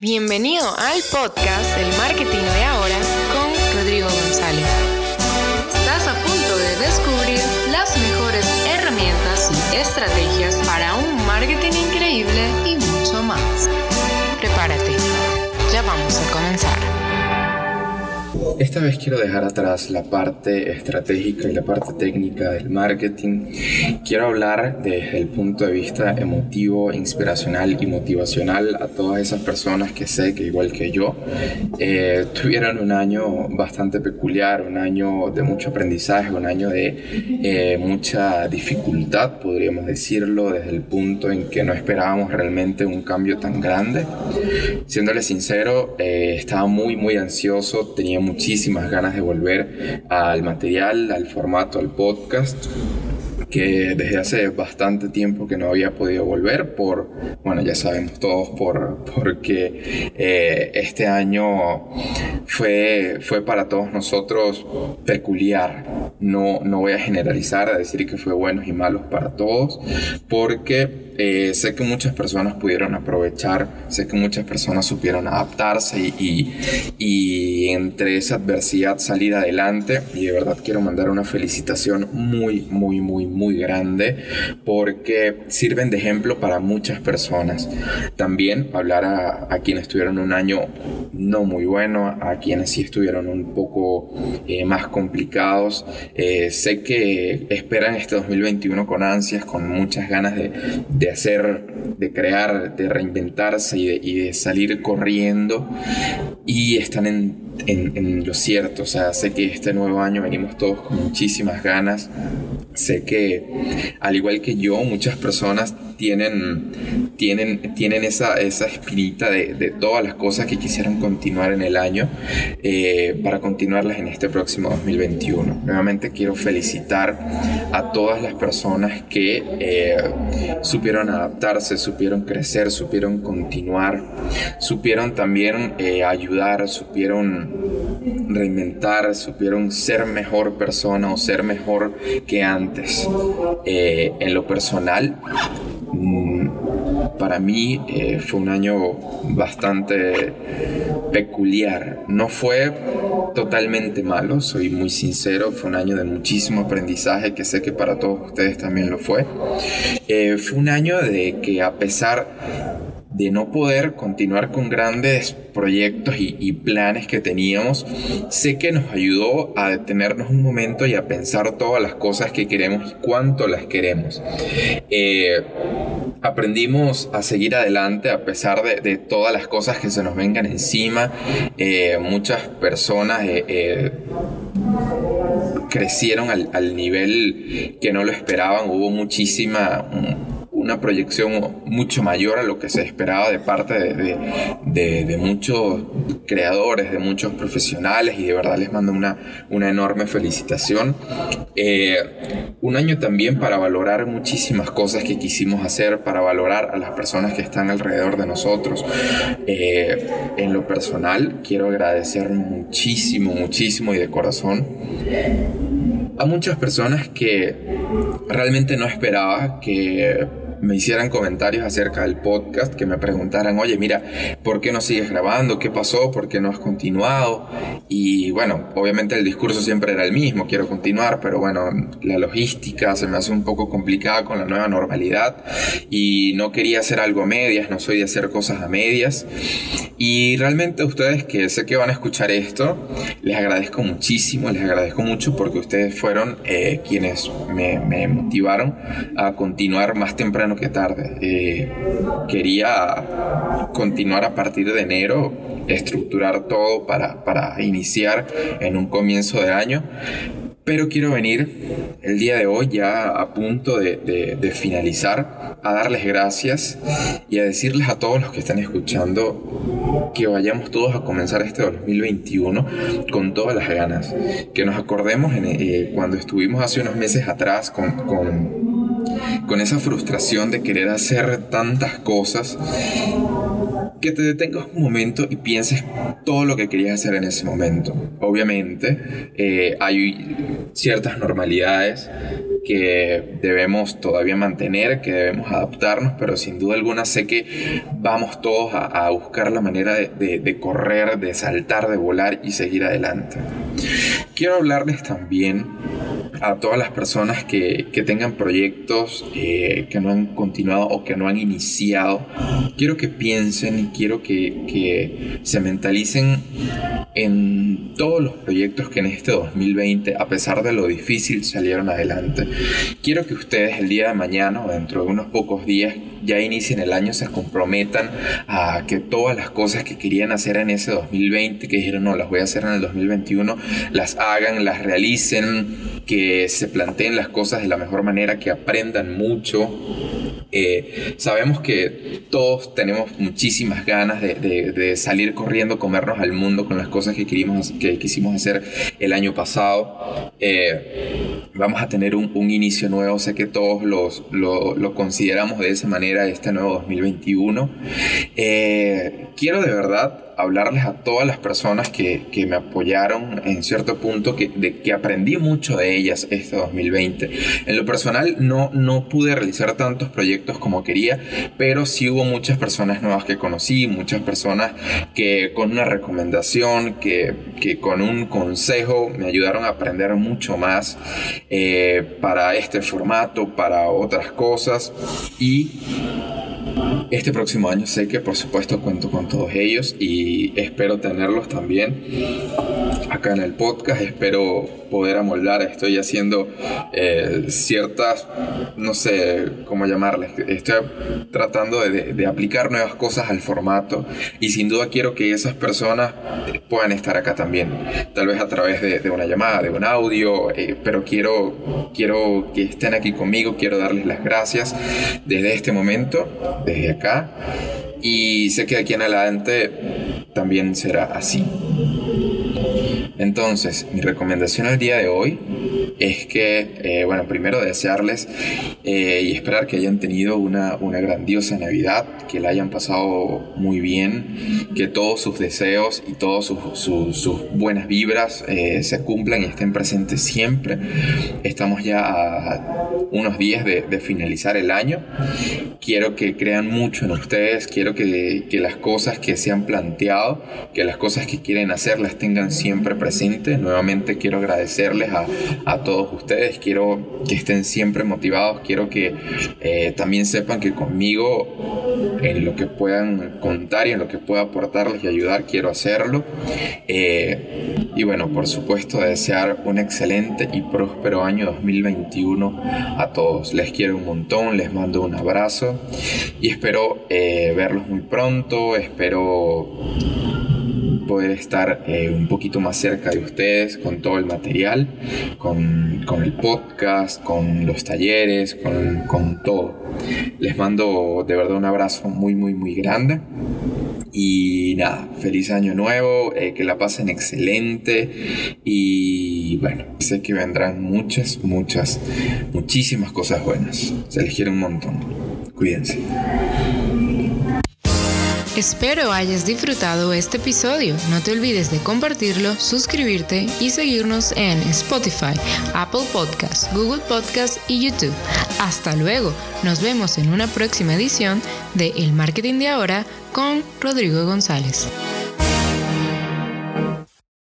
Bienvenido al podcast del marketing de ahora con Rodrigo González. Estás a punto de descubrir las mejores herramientas y estrategias para un marketing increíble y Esta vez quiero dejar atrás la parte estratégica y la parte técnica del marketing. Quiero hablar desde el punto de vista emotivo, inspiracional y motivacional a todas esas personas que sé que igual que yo eh, tuvieron un año bastante peculiar, un año de mucho aprendizaje, un año de eh, mucha dificultad, podríamos decirlo, desde el punto en que no esperábamos realmente un cambio tan grande. Siéndole sincero, eh, estaba muy, muy ansioso, tenía muchísimo muchísimas ganas de volver al material, al formato, al podcast que desde hace bastante tiempo que no había podido volver por, bueno, ya sabemos todos, por, porque eh, este año fue, fue para todos nosotros peculiar. No, no voy a generalizar, a decir que fue buenos y malos para todos, porque eh, sé que muchas personas pudieron aprovechar, sé que muchas personas supieron adaptarse y, y, entre esa adversidad salir adelante. Y de verdad quiero mandar una felicitación muy, muy, muy, muy grande porque sirven de ejemplo para muchas personas. También hablar a, a quienes tuvieron un año no muy bueno, a quienes sí estuvieron un poco eh, más complicados. Eh, sé que esperan este 2021 con ansias, con muchas ganas de de hacer, de crear, de reinventarse y de, salir corriendo. Y están en, en, lo cierto. O sea, sé que este nuevo año venimos todos con muchísimas ganas. Sé que, al igual que yo, muchas personas tienen, tienen, tienen esa, esa espinita de, de todas las cosas que quisieran continuar en el año eh, para continuarlas en este próximo 2021. Nuevamente quiero felicitar a todas las personas que eh, supieron adaptarse, supieron crecer, supieron continuar, supieron también eh, ayudar, supieron reinventar, supieron ser mejor persona o ser mejor que antes. en lo personal, Mm, para mí eh, fue un año bastante peculiar. No fue totalmente malo, soy muy sincero, fue un año de muchísimo aprendizaje que sé que para todos ustedes también lo fue. Eh, fue un año de que a pesar de no poder continuar con grandes proyectos y, planes que teníamos, sé que nos ayudó a detenernos un momento y a pensar todas las cosas que queremos y cuánto las queremos. Eh, aprendimos a seguir adelante a pesar de, todas las cosas que se nos vengan encima. Eh, muchas personas... Eh, crecieron al, al, nivel que no lo esperaban, hubo muchísima, una proyección mucho mayor a lo que se esperaba de parte de, muchos creadores, de muchos profesionales y de verdad les mando una, una enorme felicitación. Eh, un año también para valorar muchísimas cosas que quisimos hacer, para valorar a las personas que están alrededor de nosotros. Eh, en lo personal, quiero agradecer muchísimo, muchísimo y de corazón a muchas personas que realmente no esperaba que me hicieran comentarios acerca del podcast, que me preguntaran, oye, mira, ¿por qué no sigues grabando? ¿Qué pasó? ¿Por qué no has continuado? Y bueno, obviamente el discurso siempre era el mismo, quiero continuar, pero bueno, la logística se me hace un poco complicada con la nueva normalidad y no quería hacer algo a medias, no soy de hacer cosas a medias. Y realmente ustedes que sé que van a escuchar esto, les agradezco muchísimo, les agradezco mucho porque ustedes fueron eh, quienes me, me motivaron a continuar más temprano que tarde. Eh, quería continuar a partir de enero, estructurar todo para, para iniciar en un comienzo de año. Pero quiero venir el día de hoy ya a punto de, de, finalizar a darles gracias y a decirles a todos los que están escuchando que vayamos todos a comenzar este 2021 con todas las ganas. Que nos acordemos en, eh, cuando estuvimos hace unos meses atrás con, con con esa frustración de querer hacer tantas cosas que te detengas un momento y pienses todo lo que querías hacer en ese momento. Obviamente, eh, hay ciertas normalidades que debemos todavía mantener, que debemos adaptarnos, pero sin duda alguna sé que vamos todos a, buscar la manera de, correr, de saltar, de volar y seguir adelante. Quiero hablarles también a todas las personas que, tengan proyectos eh, que no han continuado o que no han iniciado. Quiero que piensen y quiero que, que se mentalicen en todos los proyectos que en este 2020, a pesar de lo difícil, salieron adelante. Quiero que ustedes el día de mañana o dentro de unos pocos días ya inicien el año, se comprometan a que todas las cosas que querían hacer en ese 2020, que dijeron no, las voy a hacer en el 2021, las hagan, las realicen, que se planteen las cosas de la mejor manera, que aprendan mucho. Eh, sabemos que todos tenemos muchísimas ganas de, salir corriendo, comernos al mundo con las cosas que, queríamos, que quisimos hacer el año pasado. Eh, vamos a tener un, inicio nuevo, sé que todos los, lo, lo consideramos de esa manera este nuevo 2021. Eh, quiero de verdad hablarles a todas las personas que, que me apoyaron en cierto punto, que, de, que aprendí mucho de ellas este 2020. En lo personal no, no pude realizar tantos proyectos como quería, pero sí hubo muchas personas nuevas que conocí, muchas personas que con una recomendación, que, que con un consejo me ayudaron a aprender mucho más eh, para este formato, para otras cosas y este próximo año sé que por supuesto cuento con todos ellos y espero tenerlos también acá en el podcast. Espero poder amoldar. Estoy haciendo eh, ciertas, no sé cómo llamarles. Estoy tratando de, aplicar nuevas cosas al formato y sin duda quiero que esas personas puedan estar acá también. Tal vez a través de, una llamada, de un audio, eh, pero quiero, quiero que estén aquí conmigo. Quiero darles las gracias desde este momento desde acá y sé que aquí en adelante también será así. Entonces, mi recomendación al día de hoy es que, eh, bueno, primero desearles eh, y esperar que hayan tenido una, una, grandiosa Navidad, que la hayan pasado muy bien, que todos sus deseos y todas sus, buenas vibras eh, se cumplan y estén presentes siempre. Estamos ya a unos días de, de, finalizar el año. Quiero que crean mucho en ustedes, quiero que, que las cosas que se han planteado, que las cosas que quieren hacer las tengan siempre presentes. Nuevamente quiero agradecerles a, a todos ustedes, quiero que estén siempre motivados, quiero que eh, también sepan que conmigo en lo que puedan contar y en lo que pueda aportarles y ayudar, quiero hacerlo. Eh, y bueno, por supuesto, desear un excelente y próspero año 2021 a todos. Les quiero un montón, les mando un abrazo y espero eh, verlos muy pronto, espero poder estar eh, un poquito más cerca de ustedes con todo el material, con, con el podcast, con los talleres, con, con, todo. Les mando de verdad un abrazo muy, muy, muy grande. Y nada, feliz año nuevo, eh, que la pasen excelente y bueno, sé que vendrán muchas, muchas, muchísimas cosas buenas. Se les quiere un montón. Cuídense. Espero hayas disfrutado este episodio. No te olvides de compartirlo, suscribirte y seguirnos en Spotify, Apple Podcasts, Google Podcasts y YouTube. Hasta luego. Nos vemos en una próxima edición de El Marketing de Ahora con Rodrigo González.